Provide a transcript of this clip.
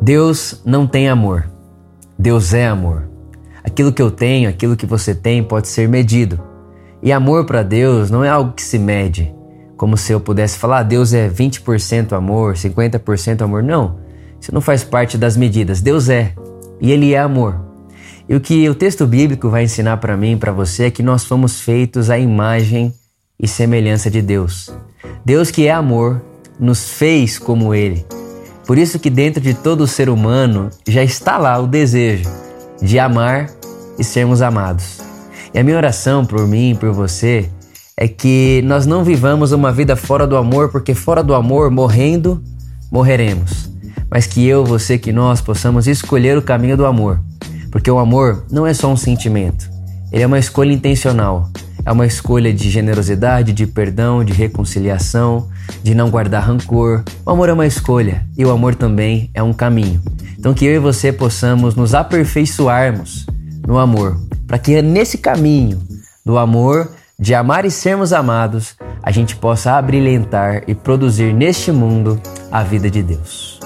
Deus não tem amor. Deus é amor. Aquilo que eu tenho, aquilo que você tem pode ser medido. E amor para Deus não é algo que se mede, como se eu pudesse falar, ah, Deus é 20% amor, 50% amor. Não, isso não faz parte das medidas. Deus é, e Ele é amor. E o que o texto bíblico vai ensinar para mim para você é que nós fomos feitos à imagem e semelhança de Deus. Deus que é amor nos fez como Ele. Por isso que dentro de todo ser humano já está lá o desejo de amar e sermos amados. E a minha oração por mim e por você é que nós não vivamos uma vida fora do amor, porque fora do amor, morrendo, morreremos. Mas que eu, você, que nós possamos escolher o caminho do amor. Porque o amor não é só um sentimento, ele é uma escolha intencional. É uma escolha de generosidade, de perdão, de reconciliação, de não guardar rancor. O amor é uma escolha e o amor também é um caminho. Então que eu e você possamos nos aperfeiçoarmos no amor, para que nesse caminho do amor, de amar e sermos amados, a gente possa abrilhantar e produzir neste mundo a vida de Deus.